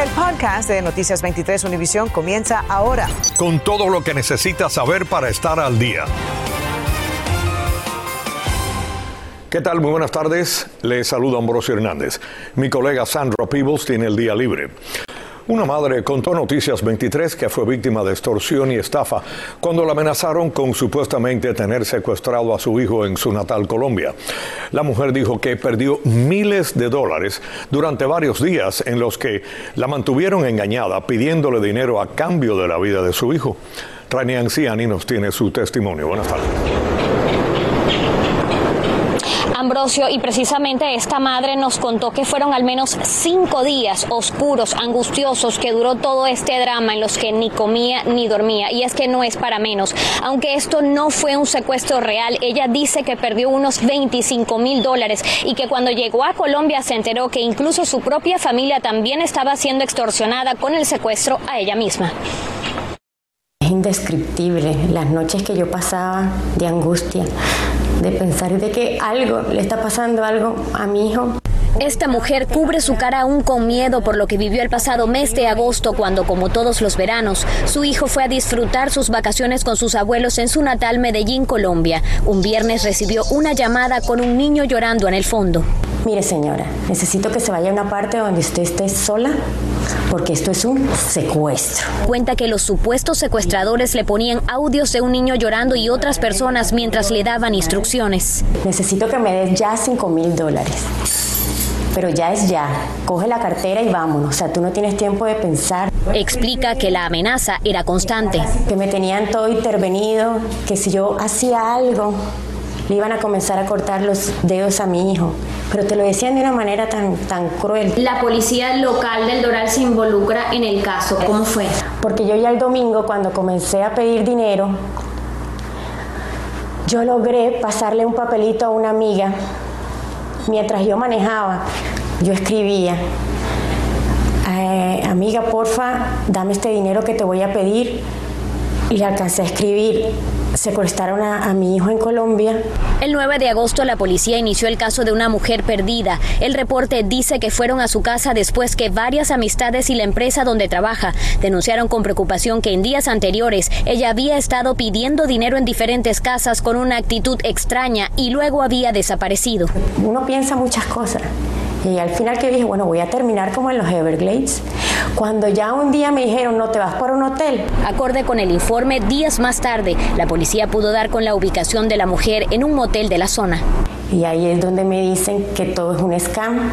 El podcast de Noticias 23 Univisión comienza ahora. Con todo lo que necesitas saber para estar al día. ¿Qué tal? Muy buenas tardes. Les saludo Ambrosio Hernández. Mi colega Sandra Peebles tiene el día libre. Una madre contó Noticias 23 que fue víctima de extorsión y estafa cuando la amenazaron con supuestamente tener secuestrado a su hijo en su natal Colombia. La mujer dijo que perdió miles de dólares durante varios días en los que la mantuvieron engañada pidiéndole dinero a cambio de la vida de su hijo. Rani Anciani nos tiene su testimonio. Buenas tardes. Y precisamente esta madre nos contó que fueron al menos cinco días oscuros, angustiosos, que duró todo este drama en los que ni comía ni dormía. Y es que no es para menos. Aunque esto no fue un secuestro real, ella dice que perdió unos 25 mil dólares y que cuando llegó a Colombia se enteró que incluso su propia familia también estaba siendo extorsionada con el secuestro a ella misma Es indescriptible las noches que yo pasaba de angustia, de pensar de que algo le está pasando algo a mi hijo. Esta mujer cubre su cara aún con miedo por lo que vivió el pasado mes de agosto cuando, como todos los veranos, su hijo fue a disfrutar sus vacaciones con sus abuelos en su natal Medellín, Colombia. Un viernes recibió una llamada con un niño llorando en el fondo. Mire señora, necesito que se vaya a una parte donde usted esté sola porque esto es un secuestro. Cuenta que los supuestos secuestradores le ponían audios de un niño llorando y otras personas mientras le daban instrucciones. Necesito que me des ya 5 mil dólares. Pero ya es ya. Coge la cartera y vámonos. O sea, tú no tienes tiempo de pensar. Explica que la amenaza era constante. Que me tenían todo intervenido, que si yo hacía algo, le iban a comenzar a cortar los dedos a mi hijo. Pero te lo decían de una manera tan, tan cruel. La policía local del Doral se involucra en el caso. ¿Cómo fue? Porque yo ya el domingo, cuando comencé a pedir dinero, yo logré pasarle un papelito a una amiga. Mientras yo manejaba, yo escribía, eh, amiga, porfa, dame este dinero que te voy a pedir. Y le alcancé a escribir, secuestraron a, a, mi hijo en Colombia. El 9 de agosto la policía inició el caso de una mujer perdida. El reporte dice que fueron a su casa después que varias amistades y la empresa donde trabaja denunciaron con preocupación que en días anteriores ella había estado pidiendo dinero en diferentes casas con una actitud extraña y luego había desaparecido. Uno piensa muchas cosas. Y al final que dije, bueno, voy a terminar como en los Everglades. Cuando ya un día me dijeron, no te vas para un hotel. Acorde con el informe, días más tarde, la policía pudo dar con la ubicación de la mujer en un motel de la zona. Y ahí es donde me dicen que todo es un scam,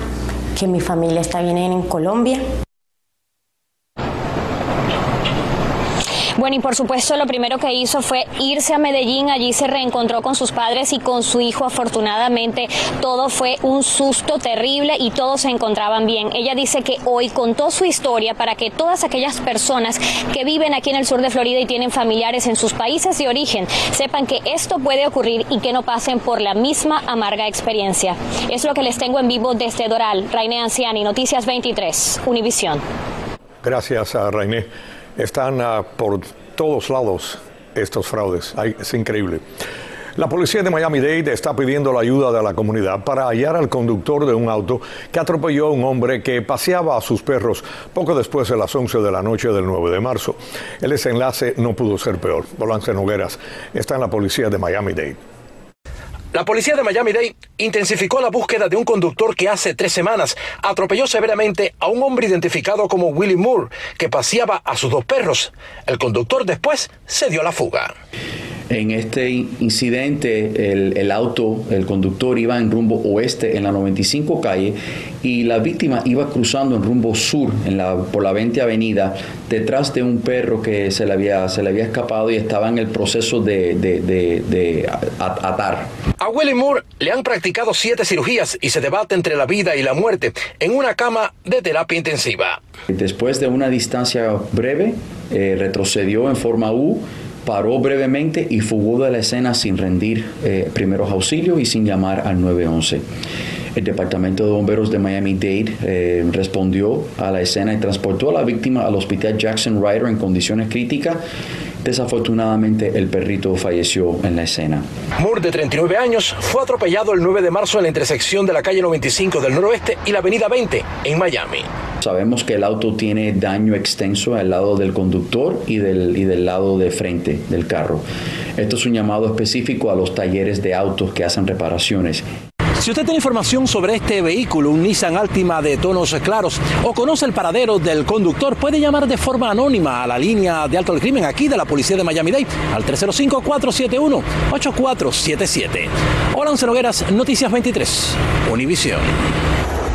que mi familia está bien en Colombia. Bueno, y por supuesto lo primero que hizo fue irse a Medellín, allí se reencontró con sus padres y con su hijo. Afortunadamente todo fue un susto terrible y todos se encontraban bien. Ella dice que hoy contó su historia para que todas aquellas personas que viven aquí en el sur de Florida y tienen familiares en sus países de origen sepan que esto puede ocurrir y que no pasen por la misma amarga experiencia. Es lo que les tengo en vivo desde Doral. Rainé Anciani, Noticias 23, Univisión. Gracias a Rainé están uh, por todos lados estos fraudes. Es increíble. La policía de Miami-Dade está pidiendo la ayuda de la comunidad para hallar al conductor de un auto que atropelló a un hombre que paseaba a sus perros poco después de las 11 de la noche del 9 de marzo. El desenlace no pudo ser peor. Bolance Nogueras está en la policía de Miami-Dade. La policía de Miami-Dade intensificó la búsqueda de un conductor que hace tres semanas atropelló severamente a un hombre identificado como Willie Moore, que paseaba a sus dos perros. El conductor después se dio la fuga. En este incidente, el, el, auto, el conductor iba en rumbo oeste en la 95 calle y la víctima iba cruzando en rumbo sur en la, por la 20 avenida detrás de un perro que se le había, se le había escapado y estaba en el proceso de, de, de, de atar. A Willie Moore le han practicado siete cirugías y se debate entre la vida y la muerte en una cama de terapia intensiva. Después de una distancia breve, eh, retrocedió en forma U paró brevemente y fugó de la escena sin rendir eh, primeros auxilios y sin llamar al 911. El Departamento de Bomberos de Miami-Dade eh, respondió a la escena y transportó a la víctima al hospital Jackson Ryder en condiciones críticas, Desafortunadamente el perrito falleció en la escena. Moore, de 39 años, fue atropellado el 9 de marzo en la intersección de la calle 95 del noroeste y la avenida 20 en Miami. Sabemos que el auto tiene daño extenso al lado del conductor y del, y del lado de frente del carro. Esto es un llamado específico a los talleres de autos que hacen reparaciones. Si usted tiene información sobre este vehículo, un Nissan Altima de tonos claros, o conoce el paradero del conductor, puede llamar de forma anónima a la línea de alto del crimen aquí de la Policía de Miami-Dade al 305-471-8477. Hola, Nogueras, Noticias 23, Univisión.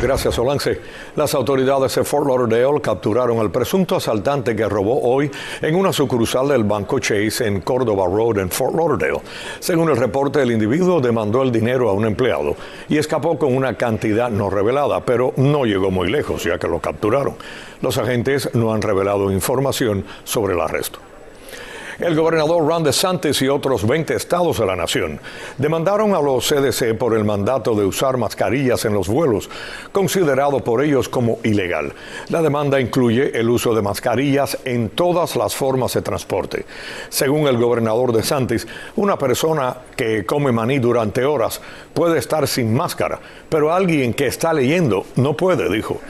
Gracias, Olance. Las autoridades de Fort Lauderdale capturaron al presunto asaltante que robó hoy en una sucursal del Banco Chase en Cordova Road en Fort Lauderdale. Según el reporte, el individuo demandó el dinero a un empleado y escapó con una cantidad no revelada, pero no llegó muy lejos ya que lo capturaron. Los agentes no han revelado información sobre el arresto. El gobernador Ron DeSantis y otros 20 estados de la nación demandaron a los CDC por el mandato de usar mascarillas en los vuelos, considerado por ellos como ilegal. La demanda incluye el uso de mascarillas en todas las formas de transporte. Según el gobernador DeSantis, una persona que come maní durante horas puede estar sin máscara, pero alguien que está leyendo no puede, dijo.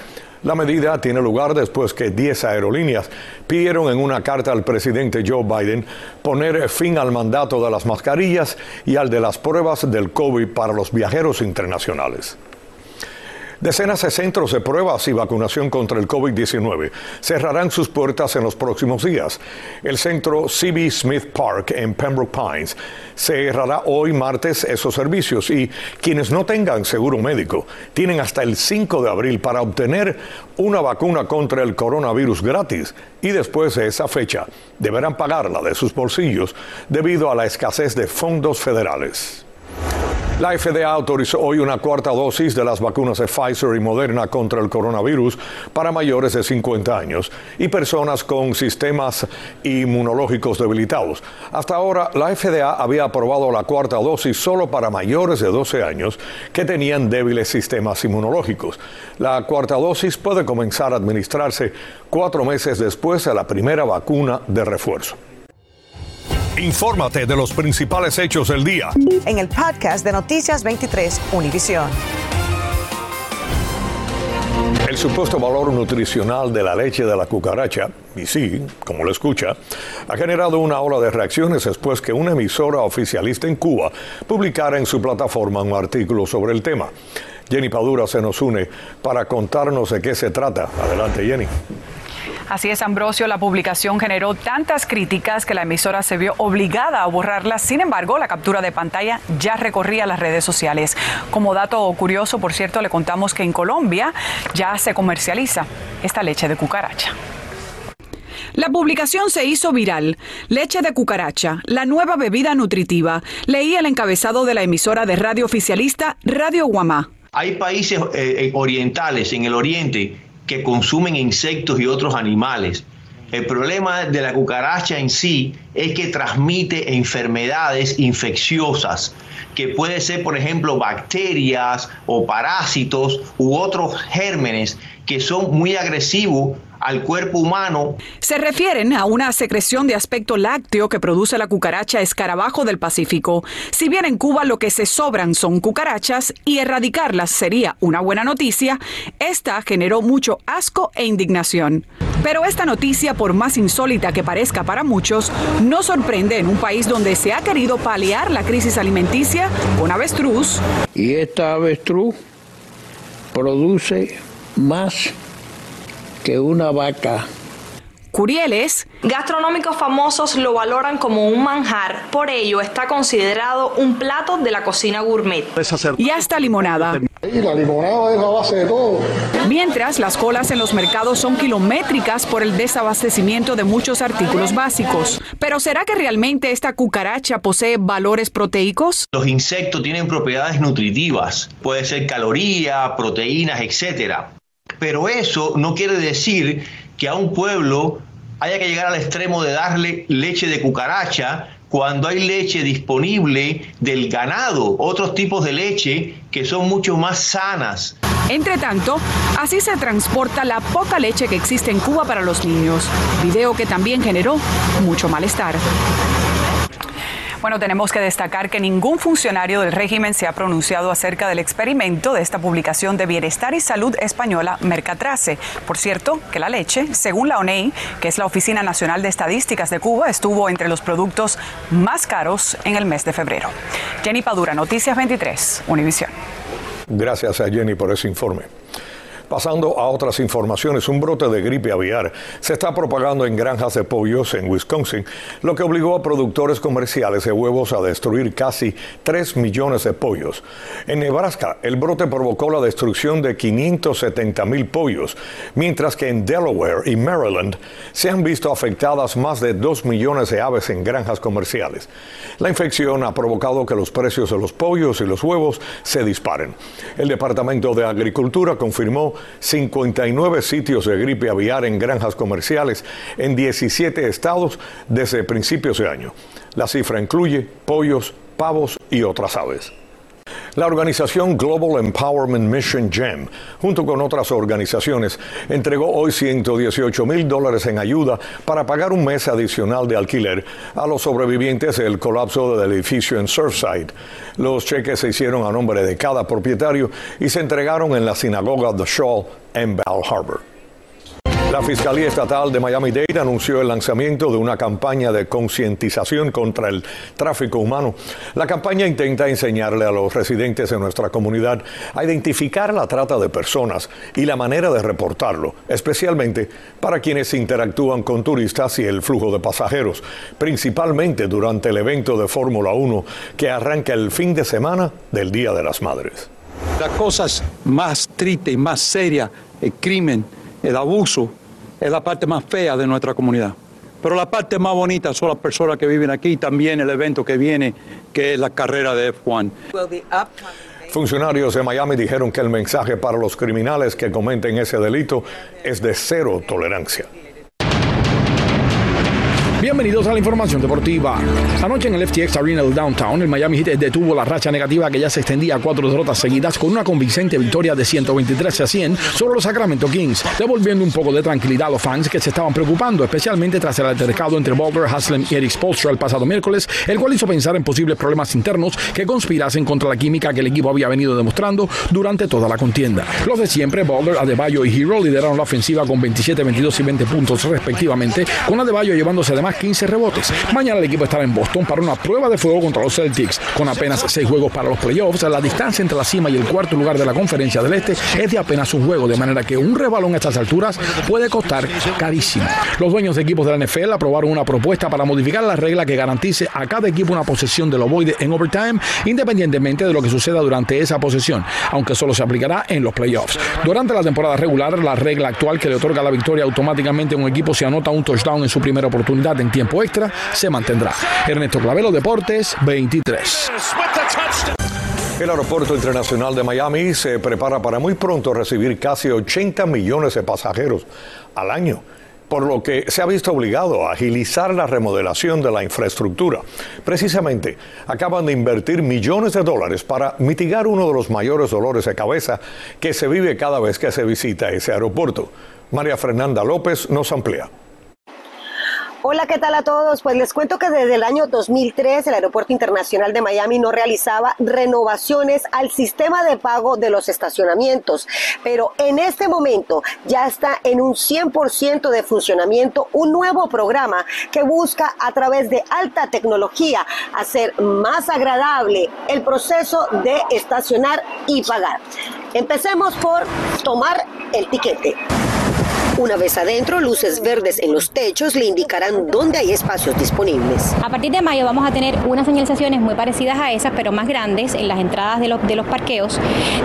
La medida tiene lugar después que 10 aerolíneas pidieron en una carta al presidente Joe Biden poner fin al mandato de las mascarillas y al de las pruebas del COVID para los viajeros internacionales. Decenas de centros de pruebas y vacunación contra el COVID-19 cerrarán sus puertas en los próximos días. El centro CB Smith Park en Pembroke Pines cerrará hoy martes esos servicios y quienes no tengan seguro médico tienen hasta el 5 de abril para obtener una vacuna contra el coronavirus gratis y después de esa fecha deberán pagarla de sus bolsillos debido a la escasez de fondos federales. La FDA autorizó hoy una cuarta dosis de las vacunas de Pfizer y Moderna contra el coronavirus para mayores de 50 años y personas con sistemas inmunológicos debilitados. Hasta ahora, la FDA había aprobado la cuarta dosis solo para mayores de 12 años que tenían débiles sistemas inmunológicos. La cuarta dosis puede comenzar a administrarse cuatro meses después de la primera vacuna de refuerzo. Infórmate de los principales hechos del día. En el podcast de Noticias 23, Univisión. El supuesto valor nutricional de la leche de la cucaracha, y sí, como lo escucha, ha generado una ola de reacciones después que una emisora oficialista en Cuba publicara en su plataforma un artículo sobre el tema. Jenny Padura se nos une para contarnos de qué se trata. Adelante, Jenny. Así es, Ambrosio, la publicación generó tantas críticas que la emisora se vio obligada a borrarla. Sin embargo, la captura de pantalla ya recorría las redes sociales. Como dato curioso, por cierto, le contamos que en Colombia ya se comercializa esta leche de cucaracha. La publicación se hizo viral. Leche de cucaracha, la nueva bebida nutritiva. Leí el encabezado de la emisora de radio oficialista Radio Guamá. Hay países eh, orientales en el oriente que consumen insectos y otros animales. El problema de la cucaracha en sí es que transmite enfermedades infecciosas, que puede ser, por ejemplo, bacterias o parásitos u otros gérmenes que son muy agresivos al cuerpo humano. Se refieren a una secreción de aspecto lácteo que produce la cucaracha escarabajo del Pacífico. Si bien en Cuba lo que se sobran son cucarachas y erradicarlas sería una buena noticia, esta generó mucho asco e indignación. Pero esta noticia, por más insólita que parezca para muchos, no sorprende en un país donde se ha querido paliar la crisis alimenticia con avestruz. Y esta avestruz produce más que una vaca. Curieles. Gastronómicos famosos lo valoran como un manjar, por ello está considerado un plato de la cocina gourmet. Y hasta limonada. Y la limonada es la base de todo. Mientras las colas en los mercados son kilométricas por el desabastecimiento de muchos artículos básicos. Pero ¿será que realmente esta cucaracha posee valores proteicos? Los insectos tienen propiedades nutritivas, puede ser calorías, proteínas, etcétera. Pero eso no quiere decir que a un pueblo haya que llegar al extremo de darle leche de cucaracha cuando hay leche disponible del ganado, otros tipos de leche que son mucho más sanas. Entre tanto, así se transporta la poca leche que existe en Cuba para los niños, video que también generó mucho malestar. Bueno, tenemos que destacar que ningún funcionario del régimen se ha pronunciado acerca del experimento de esta publicación de Bienestar y Salud Española Mercatrace. Por cierto, que la leche, según la ONEI, que es la Oficina Nacional de Estadísticas de Cuba, estuvo entre los productos más caros en el mes de febrero. Jenny Padura, Noticias 23, Univisión. Gracias a Jenny por ese informe. Pasando a otras informaciones, un brote de gripe aviar se está propagando en granjas de pollos en Wisconsin, lo que obligó a productores comerciales de huevos a destruir casi 3 millones de pollos. En Nebraska, el brote provocó la destrucción de 570 mil pollos, mientras que en Delaware y Maryland se han visto afectadas más de 2 millones de aves en granjas comerciales. La infección ha provocado que los precios de los pollos y los huevos se disparen. El Departamento de Agricultura confirmó 59 sitios de gripe aviar en granjas comerciales en 17 estados desde principios de año. La cifra incluye pollos, pavos y otras aves. La organización Global Empowerment Mission GEM, junto con otras organizaciones, entregó hoy 118 mil dólares en ayuda para pagar un mes adicional de alquiler a los sobrevivientes del colapso del edificio en Surfside. Los cheques se hicieron a nombre de cada propietario y se entregaron en la sinagoga The Shaw en Bal Harbor. La Fiscalía Estatal de Miami-Dade anunció el lanzamiento de una campaña de concientización contra el tráfico humano. La campaña intenta enseñarle a los residentes de nuestra comunidad a identificar la trata de personas y la manera de reportarlo, especialmente para quienes interactúan con turistas y el flujo de pasajeros, principalmente durante el evento de Fórmula 1 que arranca el fin de semana del Día de las Madres. Las cosas más tristes más serias, el crimen, el abuso, es la parte más fea de nuestra comunidad. Pero la parte más bonita son las personas que viven aquí y también el evento que viene, que es la carrera de F1. Funcionarios de Miami dijeron que el mensaje para los criminales que cometen ese delito es de cero tolerancia. Bienvenidos a la información deportiva. Anoche en el FTX Arena del Downtown, el Miami Heat detuvo la racha negativa que ya se extendía a cuatro derrotas seguidas con una convincente victoria de 123 a 100 sobre los Sacramento Kings, devolviendo un poco de tranquilidad a los fans que se estaban preocupando, especialmente tras el altercado entre Boulder, Haslem y Eric Spolstra el pasado miércoles, el cual hizo pensar en posibles problemas internos que conspirasen contra la química que el equipo había venido demostrando durante toda la contienda. Los de siempre, Boulder, Adebayo y Hero lideraron la ofensiva con 27, 22 y 20 puntos respectivamente, con Adebayo llevándose además 15 rebotes. Mañana el equipo estará en Boston para una prueba de fuego contra los Celtics. Con apenas seis juegos para los playoffs, la distancia entre la cima y el cuarto lugar de la conferencia del Este es de apenas un juego, de manera que un rebalón a estas alturas puede costar carísimo. Los dueños de equipos de la NFL aprobaron una propuesta para modificar la regla que garantice a cada equipo una posesión del ovoide en overtime, independientemente de lo que suceda durante esa posesión, aunque solo se aplicará en los playoffs. Durante la temporada regular, la regla actual que le otorga la victoria automáticamente a un equipo si anota un touchdown en su primera oportunidad en tiempo extra se mantendrá. Ernesto Clavelo, Deportes 23. El Aeropuerto Internacional de Miami se prepara para muy pronto recibir casi 80 millones de pasajeros al año por lo que se ha visto obligado a agilizar la remodelación de la infraestructura. Precisamente, acaban de invertir millones de dólares para mitigar uno de los mayores dolores de cabeza que se vive cada vez que se visita ese aeropuerto. María Fernanda López nos amplía. Hola, ¿qué tal a todos? Pues les cuento que desde el año 2003 el Aeropuerto Internacional de Miami no realizaba renovaciones al sistema de pago de los estacionamientos, pero en este momento ya está en un 100% de funcionamiento un nuevo programa que busca a través de alta tecnología hacer más agradable el proceso de estacionar y pagar. Empecemos por tomar el tiquete. Una vez adentro, luces verdes en los techos le indicarán dónde hay espacios disponibles. A partir de mayo vamos a tener unas señalizaciones muy parecidas a esas, pero más grandes en las entradas de los, de los parqueos,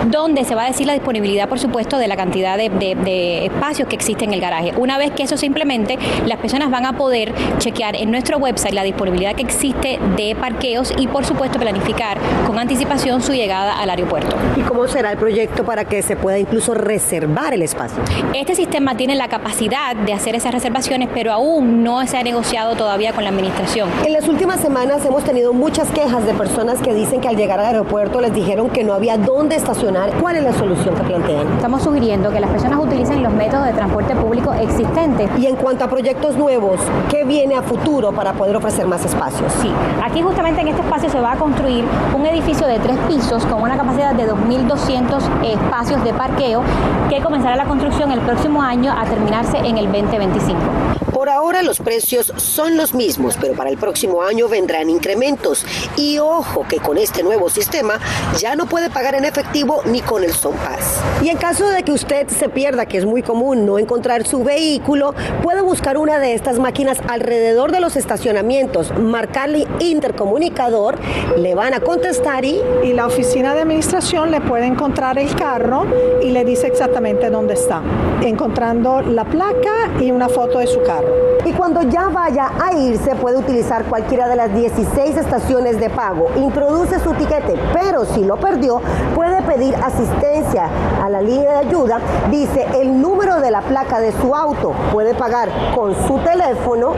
donde se va a decir la disponibilidad, por supuesto, de la cantidad de, de espacios que existe en el garaje. Una vez que eso se implemente, las personas van a poder chequear en nuestro website la disponibilidad que existe de parqueos y, por supuesto, planificar con anticipación su llegada al aeropuerto. ¿Y cómo será el proyecto para que se pueda incluso reservar el espacio? Este sistema tiene la capacidad de hacer esas reservaciones, pero aún no se ha negociado todavía con la administración. En las últimas semanas hemos tenido muchas quejas de personas que dicen que al llegar al aeropuerto les dijeron que no había dónde estacionar. ¿Cuál es la solución que plantean? Estamos sugiriendo que las personas utilicen los métodos de transporte público existentes. Y en cuanto a proyectos nuevos, ¿qué viene a futuro para poder ofrecer más espacios? Sí, aquí justamente en este espacio se va a construir un edificio de tres pisos con una capacidad de 2.200 espacios de parqueo que comenzará la construcción el próximo año a terminarse en el 2025. Por ahora los precios son los mismos, pero para el próximo año vendrán incrementos. Y ojo que con este nuevo sistema ya no puede pagar en efectivo ni con el Pass. Y en caso de que usted se pierda, que es muy común no encontrar su vehículo, puede buscar una de estas máquinas alrededor de los estacionamientos, marcarle intercomunicador, le van a contestar y... Y la oficina de administración le puede encontrar el carro y le dice exactamente dónde está, encontrando la placa y una foto de su carro. Y cuando ya vaya a irse puede utilizar cualquiera de las 16 estaciones de pago. Introduce su tiquete, pero si lo perdió puede pedir asistencia a la línea de ayuda. Dice el número de la placa de su auto. Puede pagar con su teléfono,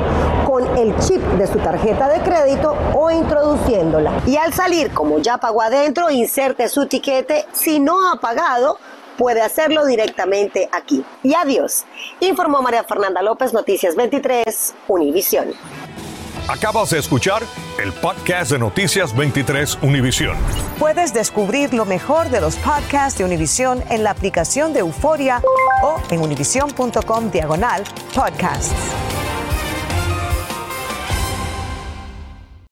con el chip de su tarjeta de crédito o introduciéndola. Y al salir, como ya pagó adentro, inserte su tiquete. Si no ha pagado, puede hacerlo directamente aquí. Y adiós. Informó María Fernanda López, Noticias 23, Univisión. Acabas de escuchar el podcast de Noticias 23 Univisión. Puedes descubrir lo mejor de los podcasts de Univisión en la aplicación de Euforia o en univision.com diagonal podcasts.